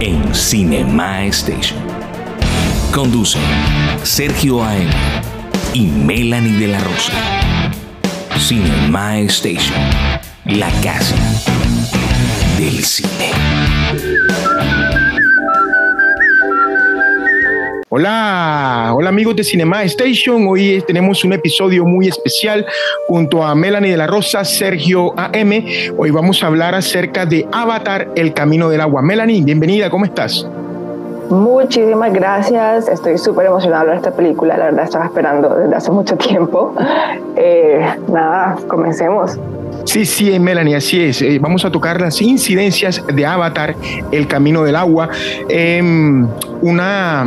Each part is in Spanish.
en Cinema Station. Conducen Sergio A.M. y Melanie de la Rosa. Cinema Station, la casa del cine. Hola, hola amigos de Cinema Station. Hoy tenemos un episodio muy especial junto a Melanie de la Rosa, Sergio AM. Hoy vamos a hablar acerca de Avatar, el camino del agua. Melanie, bienvenida, ¿cómo estás? Muchísimas gracias, estoy súper emocionada de esta película, la verdad estaba esperando desde hace mucho tiempo. Eh, nada, comencemos. Sí, sí, Melanie, así es. Eh, vamos a tocar las incidencias de Avatar, El Camino del Agua. Em, una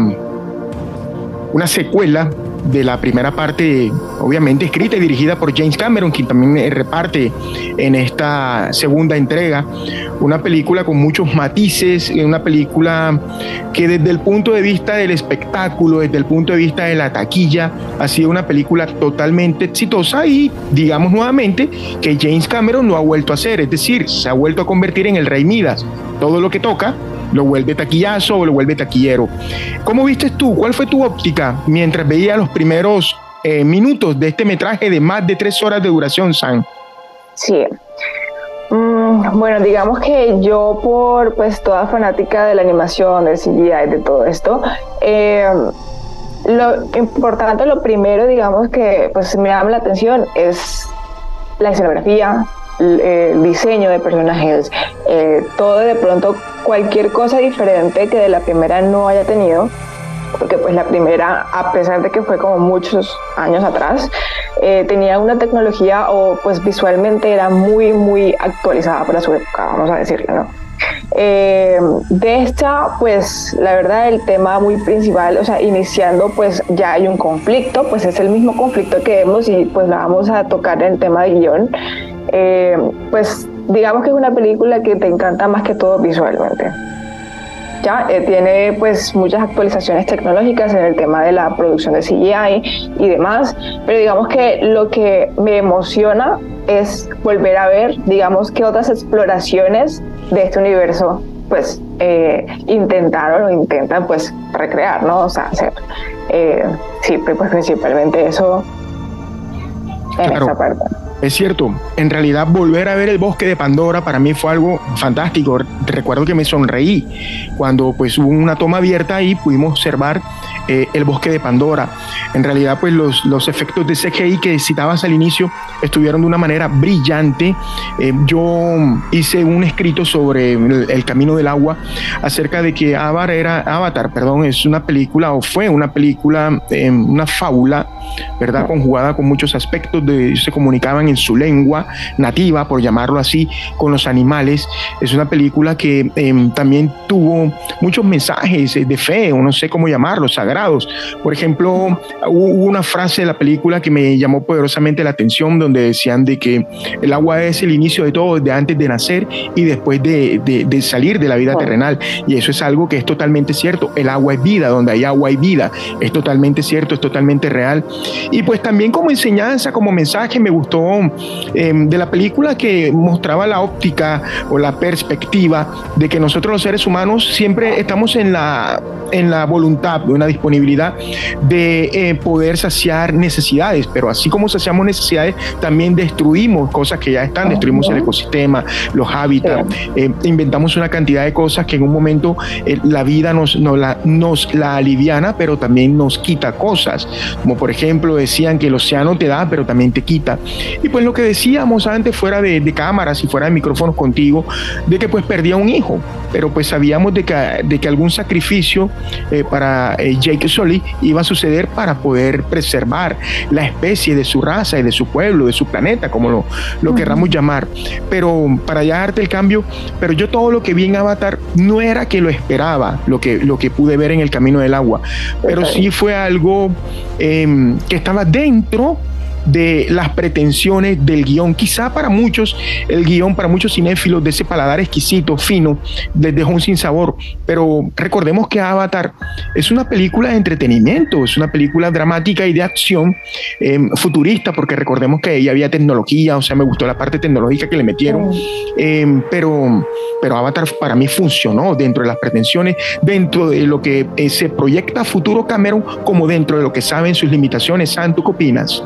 una secuela de la primera parte, obviamente escrita y dirigida por James Cameron, quien también reparte en esta segunda entrega. Una película con muchos matices, una película que desde el punto de vista del espectáculo, desde el punto de vista de la taquilla, ha sido una película totalmente exitosa y digamos nuevamente que James Cameron no ha vuelto a hacer, es decir, se ha vuelto a convertir en el rey Midas. Todo lo que toca lo vuelve taquillazo o lo vuelve taquillero. ¿Cómo viste tú? ¿Cuál fue tu óptica mientras veías los primeros eh, minutos de este metraje de más de tres horas de duración, Sam? Sí. Mm, bueno, digamos que yo por pues toda fanática de la animación, del CGI, de todo esto, eh, lo importante, lo primero, digamos que pues me llama la atención es la escenografía, el diseño de personajes, eh, todo de pronto cualquier cosa diferente que de la primera no haya tenido, porque pues la primera, a pesar de que fue como muchos años atrás, eh, tenía una tecnología o pues visualmente era muy, muy actualizada para su época, vamos a decirlo, ¿no? Eh, de esta, pues la verdad el tema muy principal, o sea, iniciando pues ya hay un conflicto, pues es el mismo conflicto que vemos y pues la vamos a tocar en el tema de guion. Eh, pues digamos que es una película que te encanta más que todo visualmente. Ya eh, tiene pues muchas actualizaciones tecnológicas en el tema de la producción de CGI y demás, pero digamos que lo que me emociona es volver a ver, digamos, que otras exploraciones de este universo pues eh, intentaron o intentan pues recrear, ¿no? O sea, hacer. sí, pues principalmente eso en esa parte. Es cierto, en realidad volver a ver el bosque de Pandora para mí fue algo fantástico. Recuerdo que me sonreí cuando pues hubo una toma abierta y pudimos observar eh, el bosque de Pandora. En realidad pues los, los efectos de CGI que citabas al inicio estuvieron de una manera brillante. Eh, yo hice un escrito sobre el, camino del agua acerca de que Avatar era Avatar, perdón, es una película o fue una película, eh, una fábula, ¿verdad? Conjugada con muchos aspectos de se comunicaban en su lengua nativa, por llamarlo así, con los animales. Es una película que em, también tuvo muchos mensajes de fe, o no sé cómo llamarlos, sagrados. Por ejemplo, hubo una frase de la película que me llamó poderosamente la atención, donde decían de que el agua es el inicio de todo, de antes de nacer y después de, de salir de la vida terrenal. Y eso es algo que es totalmente cierto. El agua es vida, donde hay agua hay vida. Es totalmente cierto, es totalmente real. Y pues también como enseñanza, como mensaje, me gustó Em, de la película que mostraba la óptica o la perspectiva de que nosotros los seres humanos siempre estamos en la, en la voluntad, en la disponibilidad de eh, poder saciar necesidades, pero así como saciamos necesidades, también destruimos cosas que ya están, destruimos el ecosistema, los hábitats, eh, inventamos una cantidad de cosas que en un momento eh, la vida nos, la, nos la aliviana, pero también nos quita cosas, como por ejemplo decían que el océano te da, pero también te quita. Y pues lo que decíamos antes fuera de, cámaras y fuera de micrófonos contigo, de que pues perdía un hijo. pero pues sabíamos de que, de que algún sacrificio eh, para eh, Jake Sully iba a suceder para poder preservar la especie de su raza y de su pueblo, de su planeta, como lo, lo querramos llamar. Pero para ya darte el cambio, pero yo todo lo que vi en Avatar no era que lo esperaba, lo que, lo que pude ver en el camino del agua, pero sí fue algo em, que estaba dentro de las pretensiones del guion. Quizá para muchos, el guion, para muchos cinéfilos de ese paladar exquisito, fino, les dejó un sabor Pero recordemos que Avatar es una película de entretenimiento, es una película dramática y de acción em, futurista, porque recordemos que ahí había tecnología, o sea, me gustó la parte tecnológica que le metieron. Em, pero, pero Avatar para mí funcionó dentro de las pretensiones, dentro de lo que eh, se proyecta futuro Cameron, como dentro de lo que saben sus limitaciones. Santo, ¿qué opinas?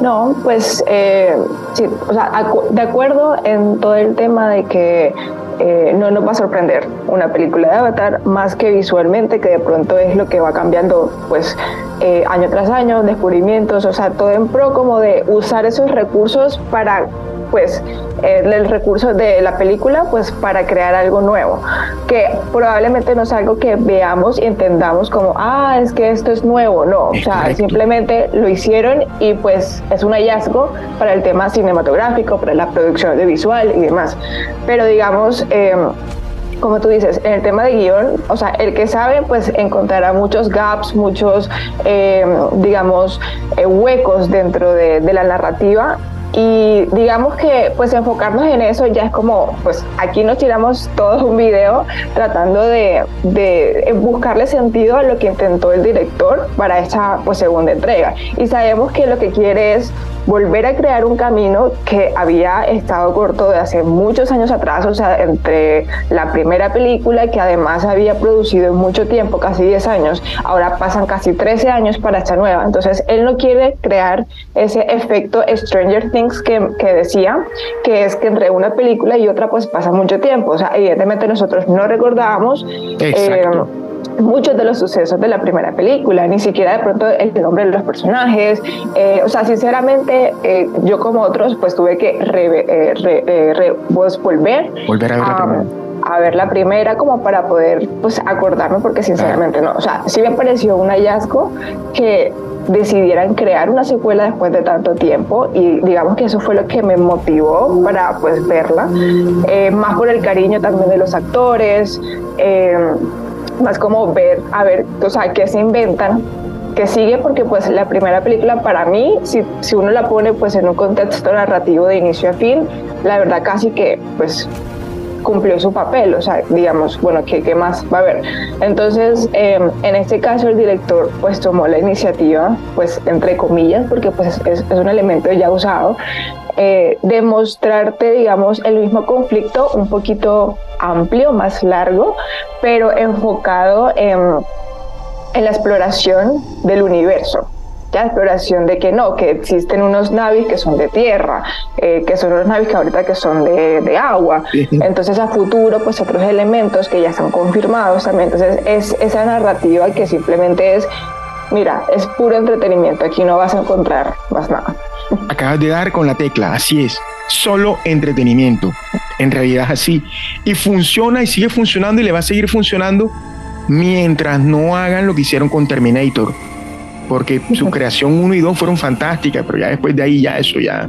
No, pues eh, sí, o sea, de acuerdo en todo el tema de que eh, no nos va a sorprender una película de Avatar más que visualmente, que de pronto es lo que va cambiando pues eh, año tras año, descubrimientos, o sea, todo en pro como de usar esos recursos para pues el, recurso de la película pues para crear algo nuevo que probablemente no es algo que veamos y entendamos como ah es que esto es nuevo no o sea simplemente lo hicieron y pues es un hallazgo para el tema cinematográfico para la producción de visual y demás. Pero digamos em, como tú dices, en el tema de guion, o sea, el que sabe, pues encontrará muchos gaps, muchos, em, digamos, eh, huecos dentro de, de, la narrativa y digamos que pues enfocarnos en eso ya es como, pues aquí nos tiramos todos un video tratando de, de buscarle sentido a lo que intentó el director para esta pues segunda entrega. Y sabemos que lo que quiere es volver a crear un camino que había estado corto de hace muchos años atrás, o sea, entre la primera película que además había producido mucho tiempo, casi 10 años, ahora pasan casi 13 años para esta nueva. Entonces, él no quiere crear ese efecto Stranger Things que, decía, que es que entre una película y otra pues pasa mucho tiempo. O sea, evidentemente nosotros no recordábamos. Eh, muchos de los sucesos de la primera película, ni siquiera de pronto el nombre de los personajes. Eh, o sea, sinceramente, eh, yo como otros, pues tuve que eh, volver, volver a ver la primera a ver la primera como para poder pues acordarme porque sinceramente no, o sea, sí me pareció un hallazgo que decidieran crear una secuela después de tanto tiempo y digamos que eso fue lo que me motivó para pues verla, más por el cariño también de los actores, más como ver, a ver, o sea, qué se inventan, qué sigue, porque pues la primera película para mí, si, si uno la pone pues en un contexto narrativo de inicio a fin, la verdad casi que pues cumplió su papel, o sea, digamos, bueno, ¿qué, qué más va a haber? Entonces, em, en este caso el director pues tomó la iniciativa, pues entre comillas, porque pues es, es un elemento ya usado, eh, demostrarte, digamos, el mismo conflicto un poquito amplio, más largo, pero enfocado en, en la exploración del universo la exploración de que no, que existen unos navis que son de tierra, eh, que son unos navis que ahorita que son de, de, agua. Entonces a futuro, pues otros elementos que ya están confirmados también. Entonces es esa narrativa que simplemente es, mira, es puro entretenimiento, aquí no vas a encontrar más nada. Acabas de dar con la tecla, así es. Solo entretenimiento. En realidad es así. Y funciona y sigue funcionando y le va a seguir funcionando mientras no hagan lo que hicieron con Terminator. Porque su creación 1 y 2 fueron fantásticas, pero ya después de ahí ya eso ya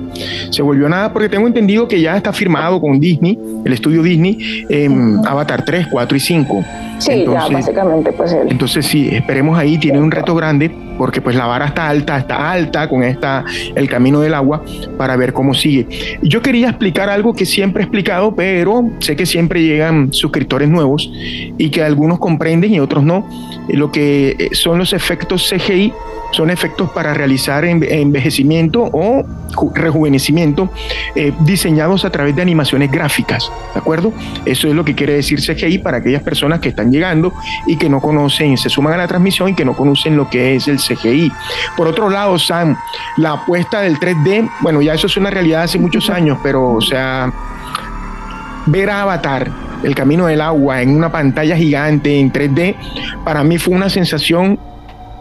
se volvió nada, porque tengo entendido que ya está firmado con Disney, el estudio Disney, en Avatar 3, 4 y 5. Sí, entonces, ya básicamente pues él. Entonces sí, esperemos ahí, tiene un reto grande porque pues la vara está alta, está alta con esta, el camino del agua para ver cómo sigue. Yo quería explicar algo que siempre he explicado, pero sé que siempre llegan suscriptores nuevos y que algunos comprenden y otros no, lo que eh, son los efectos CGI son efectos para realizar envejecimiento o rejuvenecimiento eh, diseñados a través de animaciones gráficas, ¿de acuerdo? Eso es lo que quiere decir CGI para aquellas personas que están llegando y que no conocen, se suman a la transmisión y que no conocen lo que es el CGI. Por otro lado, Sam, la apuesta del 3D, bueno, ya eso es una realidad hace muchos años, pero o sea, ver a Avatar, el camino del agua en una pantalla gigante en 3D, para mí fue una sensación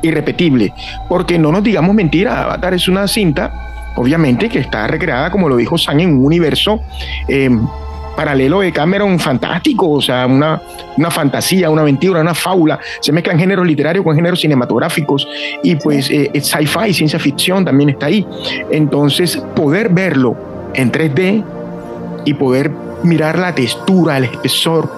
irrepetible, porque no nos digamos mentira, Avatar es una cinta, obviamente, que está recreada, como lo dijo San, en un universo em, paralelo de Cameron fantástico, o sea, una, una fantasía, una aventura, una fábula. Se mezclan géneros literarios con géneros cinematográficos y pues eh, sci-fi, ciencia ficción también está ahí. Entonces, poder verlo en 3D y poder mirar la textura, el espesor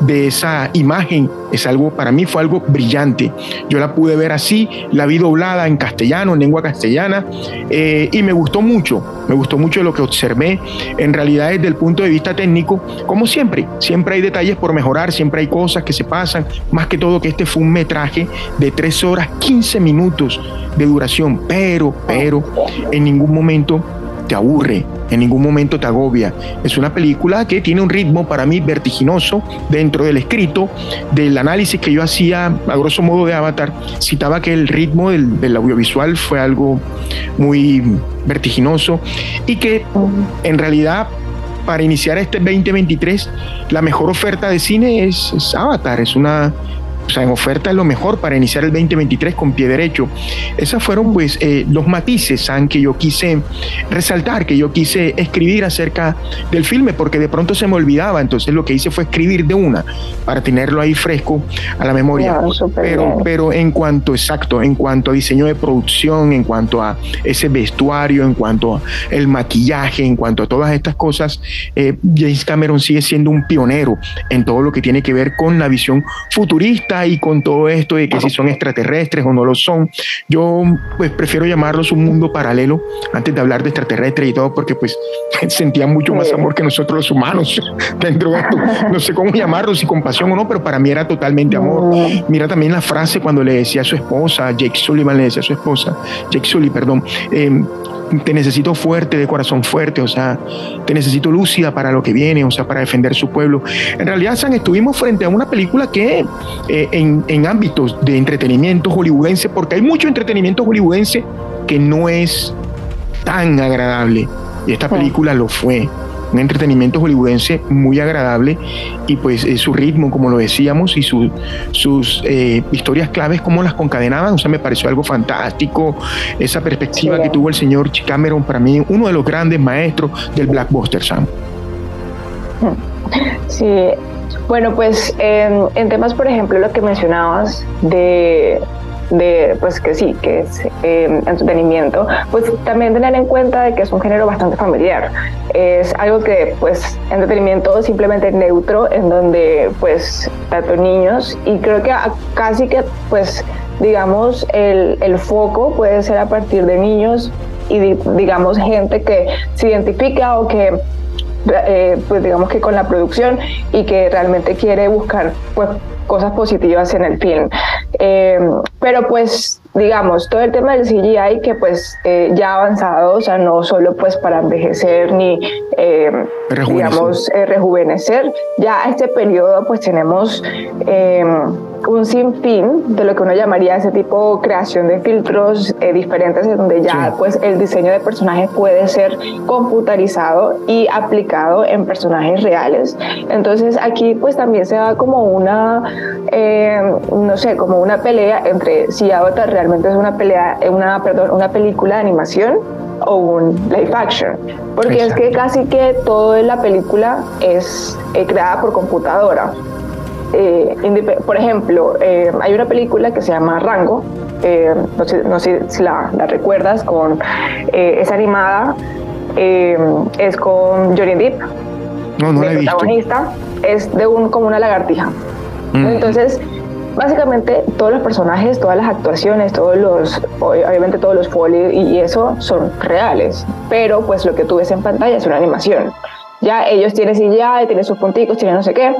de esa imagen es algo, para mí fue algo brillante. Yo la pude ver así, la vi doblada en castellano, en lengua castellana, eh, y me gustó mucho, me gustó mucho lo que observé. En realidad, desde el punto de vista técnico, como siempre, siempre hay detalles por mejorar, siempre hay cosas que se pasan, más que todo que este fue un metraje de 3 horas 15 minutos de duración, pero, pero, en ningún momento te aburre, en ningún momento te agobia. Es una película que tiene un ritmo para mí vertiginoso dentro del escrito, del análisis que yo hacía a grosso modo de Avatar, citaba que el ritmo del, audiovisual fue algo muy vertiginoso y que en realidad para iniciar este 2023 la mejor oferta de cine es, es Avatar, es una o sea, en oferta es lo mejor para iniciar el 2023 con pie derecho. Esos fueron pues eh, los matices ¿saben? que yo quise resaltar, que yo quise escribir acerca del filme, porque de pronto se me olvidaba, entonces lo que hice fue escribir de una para tenerlo ahí fresco a la memoria. pero, pero en cuanto, exacto, en cuanto a diseño de producción, en cuanto a ese vestuario, en cuanto a el maquillaje, en cuanto a todas estas cosas, eh, James Cameron sigue siendo un pionero en todo lo que tiene que ver con la visión futurista y con todo esto de que si son extraterrestres o no lo son. Yo pues prefiero llamarlos un mundo paralelo antes de hablar de extraterrestres y todo porque pues sentían mucho más amor que nosotros los humanos dentro de esto. No sé cómo llamarlo, si compasión o no, pero para mí era totalmente amor. Mira también la frase cuando le decía a su esposa, Jake Sullivan le decía a su esposa, Jake Sully, perdón, eh, te necesito fuerte, de corazón fuerte, o sea, te necesito lúcida para lo que viene, o sea, para defender su pueblo. En realidad, San, estuvimos frente a una película que eh, en, en ámbitos de entretenimiento hollywoodense, porque hay mucho entretenimiento hollywoodense que no es tan agradable, y esta película lo fue un entretenimiento hollywoodense muy agradable y pues eh, su ritmo, como lo decíamos, y sus eh, historias claves, como las concadenaban, o sea, me pareció algo fantástico, esa perspectiva que tuvo el señor Cameron, para mí, uno de los grandes maestros del Blackbuster, Sam. Sí, bueno, pues en temas, por ejemplo, lo que mencionabas de de pues que sí, que es em, entretenimiento, pues también tener en cuenta de que es un género bastante familiar. Es algo que pues entretenimiento simplemente neutro en donde pues tanto niños y creo que casi que pues digamos el, el foco puede ser a partir de niños y digamos gente que se identifica o que eh, pues digamos que con la producción y que realmente quiere buscar pues cosas positivas en el film. Eh, pero pues digamos, todo el tema del CGI que pues eh, ya ha avanzado, o sea, no solo pues para envejecer ni, eh, digamos, rejuvenecer, ya a este periodo pues tenemos un sinfín de lo que uno llamaría ese tipo creación de filtros diferentes, en donde ya pues el diseño de personajes puede ser computarizado y aplicado en personajes reales. Entonces aquí pues también se da como una, no sé, como una pelea entre si Avatar realmente es una pelea, una, perdón, una película de animación o un live action. Porque es que casi que todo en la película es eh, creada por computadora. Eh, por ejemplo, eh, hay una película que se llama Rango, no sé, no, sé, si la, recuerdas, con, es animada, es con Johnny Depp, no, no el protagonista, es de un, como una lagartija. Mm. Entonces, básicamente todos los personajes, todas las actuaciones, todos los, obviamente todos los folios y eso son reales, pero pues lo que tú ves en pantalla es una animación. Ya ellos tienen CGI, tienen sus punticos, tienen no sé qué.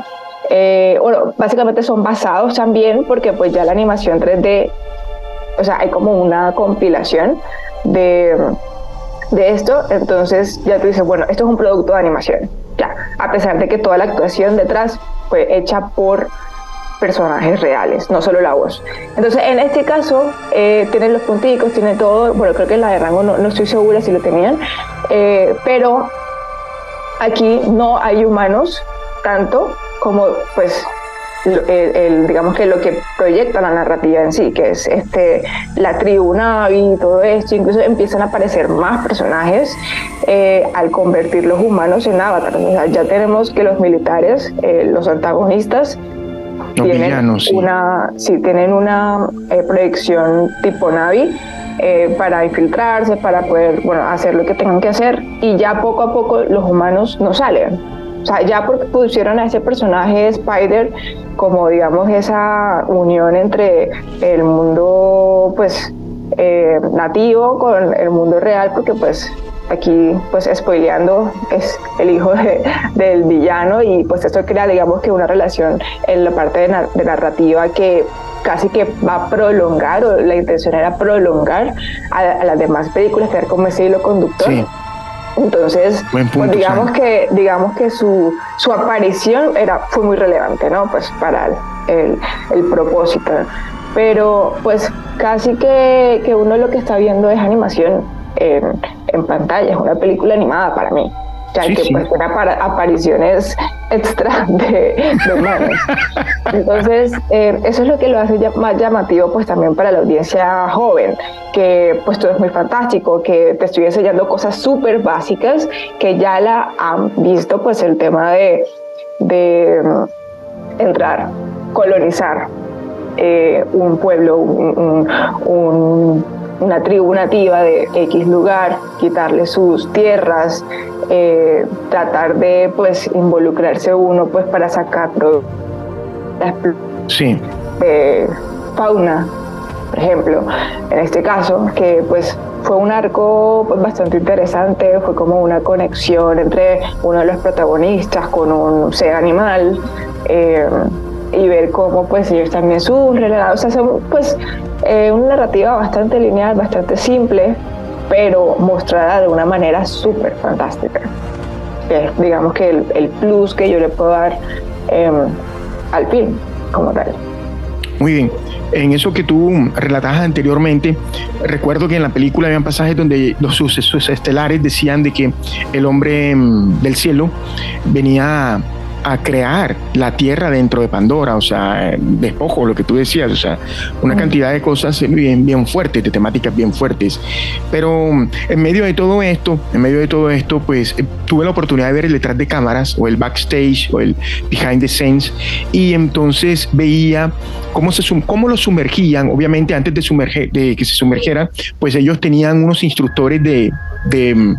Eh, bueno, básicamente son basados también porque pues ya la animación 3D, o sea, hay como una compilación de, de esto, entonces ya tú dices, bueno, esto es un producto de animación, ya, a pesar de que toda la actuación detrás fue hecha por personajes reales, no solo la voz. Entonces, en este caso, eh, tienen los punticos, tiene todo, bueno, creo que la de rango no, estoy segura si lo tenían, eh, pero aquí no hay humanos tanto como pues el, digamos que lo que proyecta la narrativa en sí, que es este, la tribu Navi y todo esto, incluso empiezan a aparecer más personajes eh, al convertir los humanos en avatares. ya tenemos que los militares, eh, los antagonistas, tienen, una, sí, tienen una eh, proyección tipo Navi. para infiltrarse, para poder bueno, hacer lo que tengan que hacer y ya poco a poco los humanos no salen. O sea, ya pusieron a ese personaje Spider como, digamos, esa unión entre el mundo, pues, eh, nativo con el mundo real, porque, pues, aquí, pues, spoileando, es el hijo del villano y, pues, esto crea, digamos, que una relación en la parte de, narrativa que casi que va a prolongar, o la intención era prolongar a, las demás películas, que como ese hilo conductor. Sí entonces, pues digamos que digamos que su, su aparición era fue muy relevante, ¿no? Pues para el, el, propósito. Pero pues casi que, que, uno lo que está viendo es animación en, en pantalla, es una película animada para mí ya que pues para apariciones extra de, humanos. Entonces, eh, eso es lo que lo hace más llamativo pues también para la audiencia joven, que pues todo es muy fantástico, que te estoy enseñando cosas súper básicas que ya la han visto pues el tema de, de mm, entrar, colonizar eh, un pueblo, un una tribu nativa de X lugar, quitarle sus tierras, eh, tratar de pues involucrarse uno pues para sacar sí. fauna, por ejemplo, en este caso, que pues fue un arco pues, bastante interesante, fue como una conexión entre uno de los protagonistas con un ser animal. Eh, y ver cómo pues ellos también sufren, o sea, son pues eh, una narrativa bastante lineal, bastante simple, pero mostrada de una manera súper fantástica. Es, digamos que el, plus que yo le puedo dar em, al film como tal. Muy bien. En eso que tú relatabas anteriormente, recuerdo que en la película habían pasajes donde los sucesos estelares decían de que el hombre em, del cielo venía a crear la tierra dentro de Pandora, o sea, despojo, lo que tú decías, o sea, una cantidad de cosas bien, bien fuertes, de temáticas bien fuertes. Pero en medio de todo esto, en medio de todo esto, pues eh, tuve la oportunidad de ver el detrás de cámaras o el backstage o el behind the scenes y entonces veía cómo, se, cómo lo sumergían, obviamente antes de, sumerger, de que se sumergiera, pues ellos tenían unos instructores de, de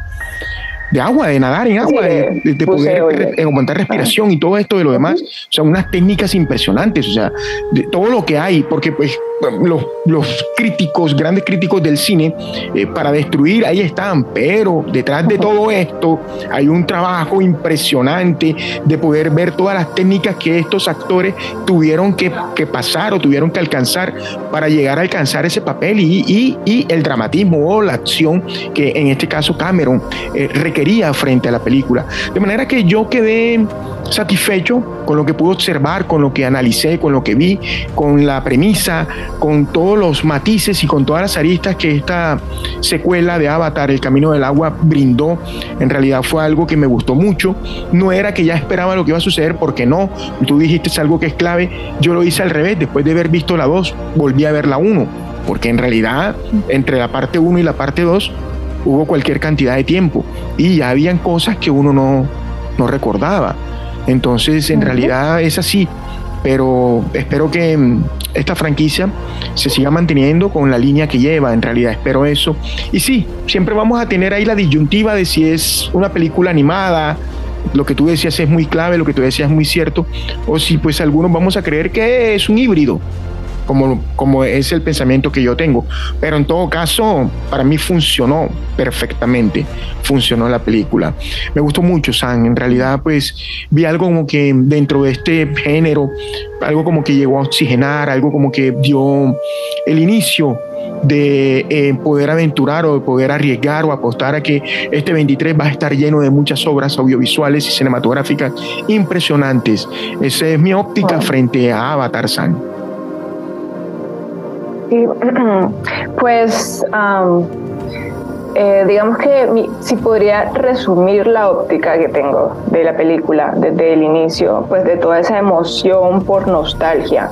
de agua, de nadar en agua, de, poder aguantar respiración y todo esto de lo demás. O sea, unas técnicas impresionantes, o sea, de todo lo que hay, porque pues los, los críticos, grandes críticos del cine, eh, para destruir, ahí están, pero detrás de todo esto hay un trabajo impresionante de poder ver todas las técnicas que estos actores tuvieron que, que pasar o tuvieron que alcanzar para llegar a alcanzar ese papel y, y, y el dramatismo o la acción que en este caso Cameron eh, requería frente a la película. De manera que yo quedé satisfecho con lo que pude observar, con lo que analicé, con lo que vi, con la premisa, con todos los matices y con todas las aristas que esta secuela de Avatar, El Camino del Agua, brindó. En realidad fue algo que me gustó mucho. No era que ya esperaba lo que iba a suceder, porque no. Tú dijiste es algo que es clave. Yo lo hice al revés. Después de haber visto la 2, volví a ver la 1. Porque en realidad, entre la parte 1 y la parte 2, hubo cualquier cantidad de tiempo. Y ya habían cosas que uno no, no recordaba. Entonces, en realidad es así, pero espero que mm, esta franquicia se siga manteniendo con la línea que lleva, en realidad espero eso. Y sí, siempre vamos a tener ahí la disyuntiva de si es una película animada, lo que tú decías es muy clave, lo que tú decías es muy cierto, o si pues algunos vamos a creer que es un híbrido, como, como es el pensamiento que yo tengo. Pero en todo caso, para mí funcionó perfectamente, funcionó la película. Me gustó mucho, San. En realidad, pues vi algo como que dentro de este género, algo como que llegó a oxigenar, algo como que dio el inicio de eh, poder aventurar o de poder arriesgar o apostar a que este 23 va a estar lleno de muchas obras audiovisuales y cinematográficas impresionantes. Esa es mi óptica frente a Avatar San. pues eh, digamos que si podría resumir la óptica que tengo de la película desde el inicio, pues de toda esa emoción por nostalgia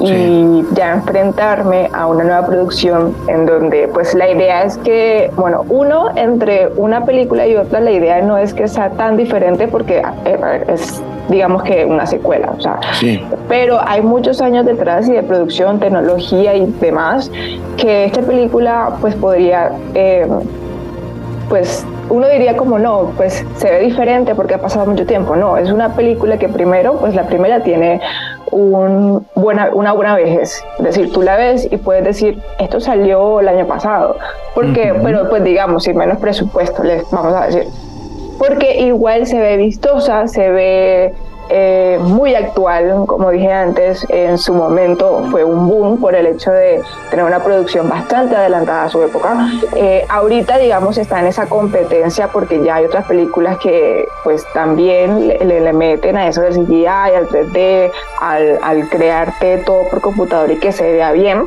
y ya enfrentarme a una nueva producción en donde pues la idea es que, bueno, uno entre una película y otra, la idea no es que sea tan diferente porque eh, es digamos que una secuela, o sea, pero hay muchos años detrás y de producción, tecnología y demás que esta película pues podría eh, pues uno diría como no, pues se ve diferente porque ha pasado mucho tiempo. No, es una película que primero, pues la primera tiene un buena, una buena vejez. Es decir, tú la ves y puedes decir, esto salió el año pasado. Porque, pero pues digamos, sin menos presupuesto, les vamos a decir. Porque igual se ve vistosa, se ve eh, muy actual, como dije antes, en su momento fue un boom por el hecho de tener una producción bastante adelantada a su época. Eh, ahorita, digamos, está en esa competencia porque ya hay otras películas que pues también le, le meten a eso del CGI, al 3D, al, al crearte todo por computador y que se vea bien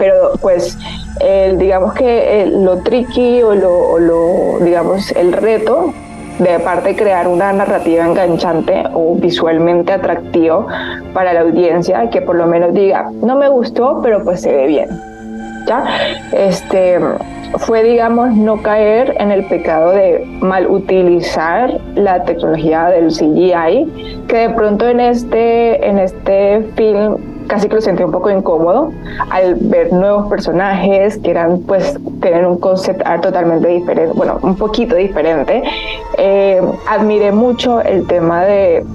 pero pues el, digamos que lo tricky o lo, o lo, digamos el reto de parte crear una narrativa enganchante o visualmente atractivo para la audiencia que por lo menos diga, no me gustó, pero pues se ve bien. ¿Ya? Este, fue, digamos, no caer en el pecado de mal utilizar la tecnología del CGI, que de pronto en este, en este film casi que lo sentí un poco incómodo al ver nuevos personajes que eran, pues, tener un concept art totalmente diferente, bueno, un poquito diferente. Eh, admiré mucho el tema de,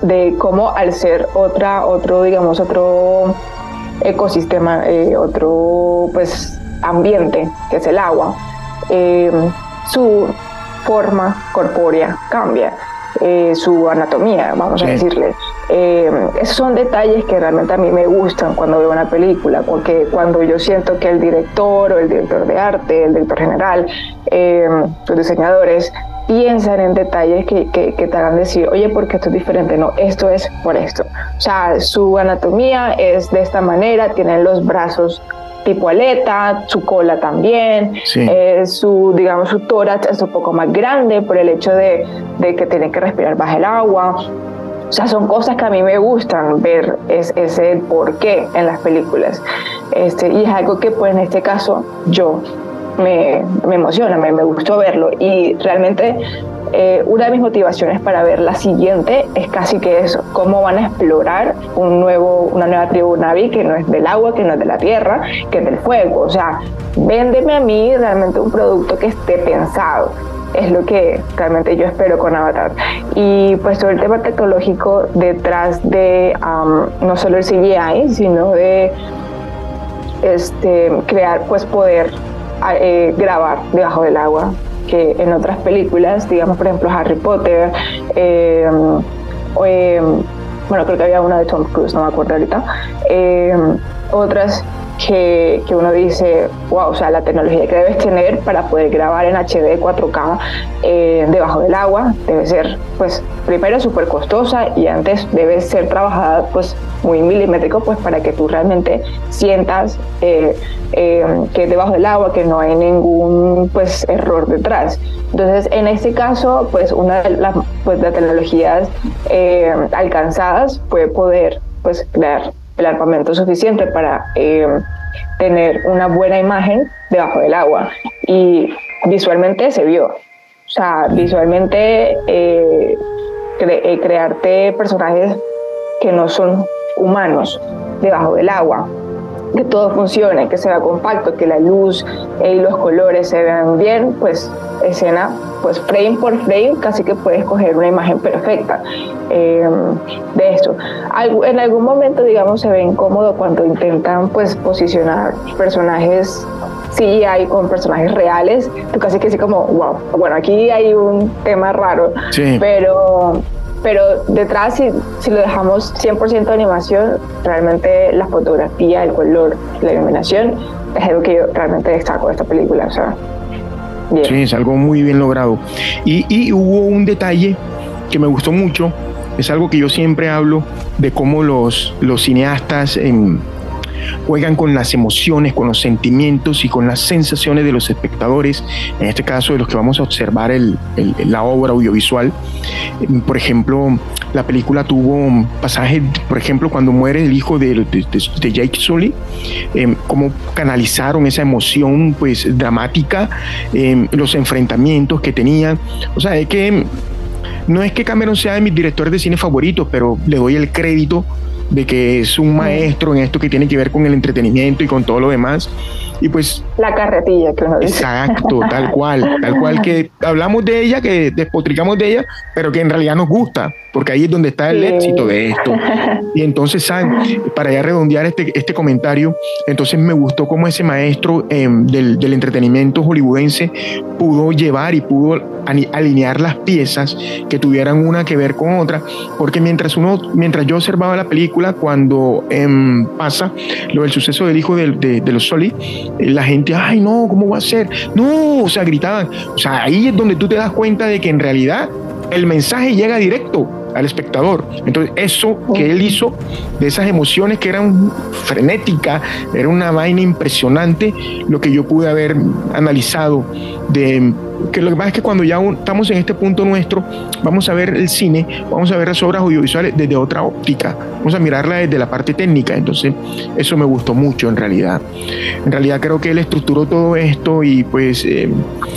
de cómo al ser otra, otro, digamos, otro ecosistema, eh, otro, pues, ambiente, que es el agua, eh, su forma corpórea cambia. su anatomía, vamos a decirle. Eh, esos son detalles que realmente a mí me gustan cuando veo una película, porque cuando yo siento que el director o el director de arte, el director general, eh, los diseñadores piensan en detalles que, que, te hagan decir, oye, ¿por qué esto es diferente? No, esto es por esto. O sea, su anatomía es de esta manera, tienen los brazos tipo aleta, su cola también, eh, su, digamos, su tórax es un poco más grande por el hecho de, de que tiene que respirar bajo el agua. O sea, son cosas que a mí me gustan ver es, ese por qué en las películas. Este, y es algo que, pues, en este caso, yo me, me emociona, me, me, gustó verlo. Y realmente eh, una de mis motivaciones para ver la siguiente es casi que eso, cómo van a explorar un nuevo, una nueva tribu Navi que no es del agua, que no es de la tierra, que es del fuego. O sea, véndeme a mí realmente un producto que esté pensado es lo que realmente yo espero con Avatar. Y pues todo el tema tecnológico detrás de no solo el CGI, sino de este, crear, pues poder eh, grabar debajo del agua, que en otras películas, digamos por ejemplo Harry Potter, em, em, bueno, creo que había una de Tom Cruise, no me acuerdo ahorita, em, otras que, que, uno dice, wow, o sea, la tecnología que debes tener para poder grabar en HD 4K eh, debajo del agua debe ser, pues, primero súper costosa y antes debe ser trabajada, pues, muy milimétrico, pues, para que tú realmente sientas eh, eh, que es debajo del agua, que no hay ningún, pues, error detrás. Entonces, en este caso, pues, una de las, pues, de tecnologías alcanzadas puede poder, pues, crear el armamento suficiente para eh, tener una buena imagen debajo del agua. Y visualmente se vio. O sea, visualmente eh, eh, crearte personajes que no son humanos debajo del agua que todo funcione, que sea compacto, que la luz y los colores se vean bien, pues escena, pues frame por frame, casi que puedes coger una imagen perfecta eh, de esto. en algún momento, digamos, se ve incómodo cuando intentan pues posicionar personajes sí hay con personajes reales, tú casi que sí como, wow, bueno, aquí hay un tema raro, pero pero detrás si, si lo dejamos 100% de animación, realmente la fotografía, el color, la iluminación es algo que yo realmente destaco de esta película. O sea, Sí, es algo muy bien logrado. Y, y hubo un detalle que me gustó mucho, es algo que yo siempre hablo de cómo los, los cineastas en, juegan con las emociones, con los sentimientos y con las sensaciones de los espectadores, en este caso de los que vamos a observar la obra audiovisual. Por ejemplo, la película tuvo un pasaje, por ejemplo, cuando muere el hijo de, Jake Sully, eh, cómo canalizaron esa emoción pues dramática, eh, los enfrentamientos que tenían. O sea, es que no es que Cameron sea de mis directores de cine favoritos, pero le doy el crédito de que es un maestro en esto que tiene que ver con el entretenimiento y con todo lo demás. Y pues... La carretilla que uno dice. Exacto, tal cual, tal cual que hablamos de ella, que despotricamos de ella, pero que en realidad nos gusta porque ahí es donde está el éxito de esto. Y entonces, San, para ya redondear este, este comentario, entonces me gustó cómo ese maestro em, del, del, entretenimiento hollywoodense pudo llevar y pudo alinear las piezas que tuvieran una que ver con otra, porque mientras uno, mientras yo observaba la película, cuando em, pasa lo del suceso del hijo de, los Soli, eh, la gente, ay no, ¿cómo va a ser? No, o sea, gritaban. O sea, ahí es donde tú te das cuenta de que en realidad el mensaje llega directo al espectador. Entonces, eso que él hizo, de esas emociones que eran frenéticas, era una vaina impresionante, lo que yo pude haber analizado de que lo que pasa es que cuando ya estamos en este punto nuestro, vamos a ver el cine, vamos a ver las obras audiovisuales desde otra óptica, vamos a mirarla desde la parte técnica, entonces eso me gustó mucho en realidad. En realidad creo que él estructuró todo esto y pues eh,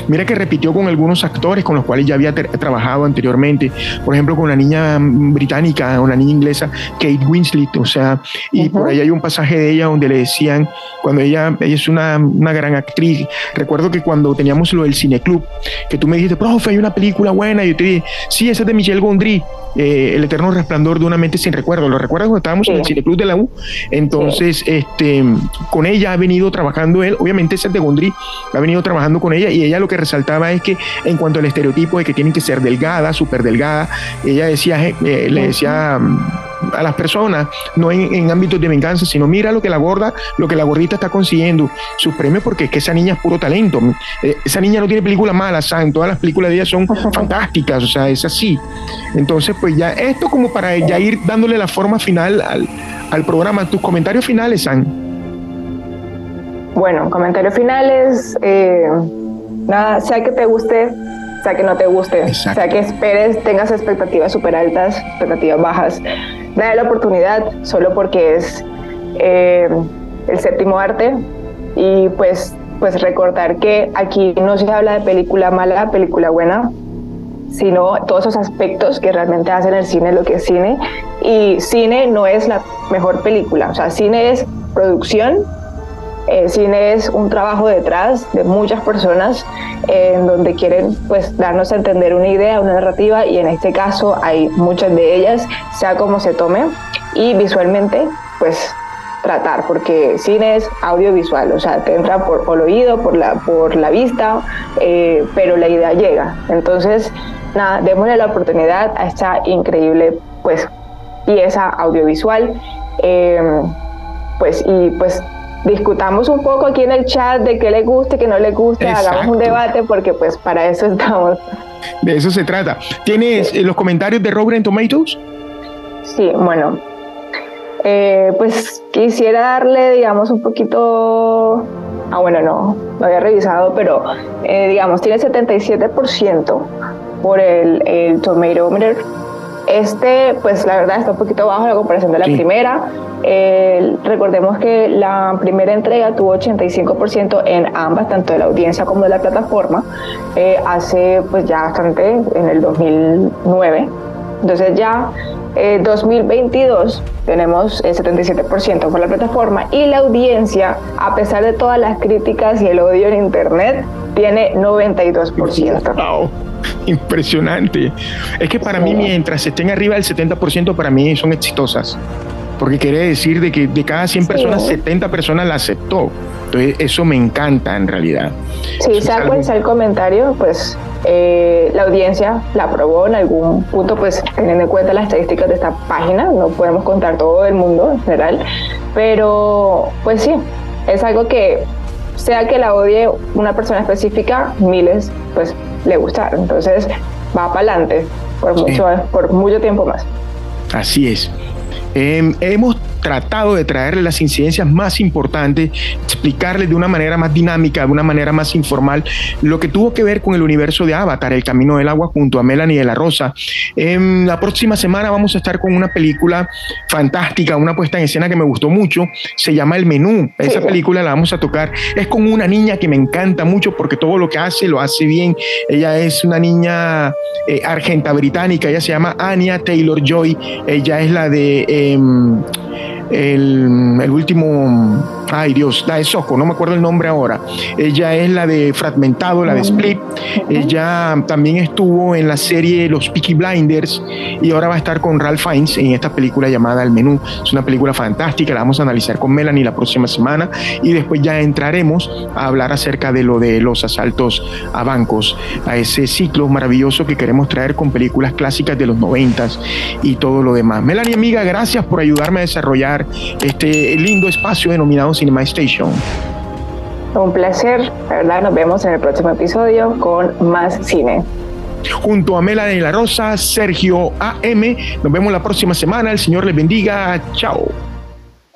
mira que repitió con algunos actores con los cuales ya había trabajado anteriormente, por ejemplo con una niña británica, una niña inglesa, Kate Winslet, o sea, y por ahí hay un pasaje de ella donde le decían, cuando ella, ella es una, una gran actriz, recuerdo que cuando teníamos lo del cineclub, que tú me dijiste, profe, hay una película buena, y yo te dije, sí, esa es de Michelle Gondry, eh, El eterno resplandor de una mente sin recuerdo. ¿Lo recuerdas cuando estábamos en el Cineclub de la U? Entonces, este, con ella ha venido trabajando él, obviamente es de Gondry, ha venido trabajando con ella y ella lo que resaltaba es que en cuanto al estereotipo de que tienen que ser delgada, súper delgada, ella decía, eh, le decía a las personas, no en, ámbitos de venganza, sino mira lo que la gorda, lo que la gordita está consiguiendo, sus premios, porque es que esa niña es puro talento. Eh, esa niña no tiene películas malas, ¿saben? Todas las películas de ella son fantásticas, o sea, es así. Entonces, pues ya esto como para ya ir dándole la forma final al, al programa. Tus comentarios finales, San. Bueno, comentarios finales. Eh, nada, sea que te guste, sea que no te guste, sea que esperes, tengas expectativas súper altas, expectativas bajas. Dale la oportunidad solo porque es eh, el séptimo arte. Y pues, pues recordar que aquí no se habla de película mala, película buena, sino todos esos aspectos que realmente hacen el cine lo que es cine. Y cine no es la mejor película, o sea, cine es producción, el cine es un trabajo detrás de muchas personas en donde quieren pues darnos a entender una idea, una narrativa y en este caso hay muchas de ellas, sea como se tome y visualmente pues tratar, porque cine es audiovisual, o sea, te entra por, el oído, por la, por la vista, eh, pero la idea llega. Entonces, nada, démosle la oportunidad a esta increíble pues pieza audiovisual. Eh, pues y pues discutamos un poco aquí en el chat de qué le guste, qué no le guste, hagamos un debate porque pues para eso estamos. De eso se trata. ¿Tienes eh, los comentarios de Robert Tomatoes? Sí, bueno. Eh, pues quisiera darle, digamos, un poquito... Ah, bueno, no, lo había revisado, pero eh, digamos, tiene 77% por el, el Tomatometer este, pues la verdad está un poquito bajo la comparación de la primera. recordemos que la primera entrega tuvo 85% en ambas, tanto de la audiencia como de la plataforma, eh, hace pues ya bastante, en el 2009. Entonces ya eh, 2022 tenemos el 77% por la plataforma y la audiencia, a pesar de todas las críticas y el odio en Internet, tiene 92%. Impresionante. Es que para mí, mientras estén arriba del 70%, para mí son exitosas. Porque quiere decir de que de cada 100 personas, 70 personas la aceptó. Entonces, eso me encanta en realidad. Sí, sea cual el comentario, pues eh, la audiencia la aprobó en algún punto, pues teniendo en cuenta las estadísticas de esta página, no podemos contar todo el mundo en general, pero pues sí, es algo que sea que la odie una persona específica, miles, pues le gustaron. Entonces va para adelante por, mucho, por mucho tiempo más. Así es. Em, hemos tratado de traerle las incidencias más importantes, explicarle de una manera más dinámica, de una manera más informal, lo que tuvo que ver con el universo de Avatar, El Camino del Agua, junto a Melanie de la Rosa. En la próxima semana vamos a estar con una película fantástica, una puesta en escena que me gustó mucho, se llama El Menú. Esa película la vamos a tocar. Es con una niña que me encanta mucho porque todo lo que hace lo hace bien. Ella es una niña eh, argenta británica, ella se llama Anya Taylor Joy. Ella es la de em, el, último, ay Dios, la de Soco, no me acuerdo el nombre ahora. Ella es la de Fragmentado, la de Split. Ella también estuvo en la serie Los Peaky Blinders y ahora va a estar con Ralph Fiennes en esta película llamada El Menú. Es una película fantástica, la vamos a analizar con Melanie la próxima semana y después ya entraremos a hablar acerca de lo de los asaltos a bancos, a ese ciclo maravilloso que queremos traer con películas clásicas de los noventas y todo lo demás. Melanie, amiga, gracias por ayudarme a desarrollar este lindo espacio denominado Cinema Station. Un placer, la verdad, nos vemos en el próximo episodio con más cine. Junto a Mela de la Rosa, Sergio AM, nos vemos la próxima semana, el Señor les bendiga, chao.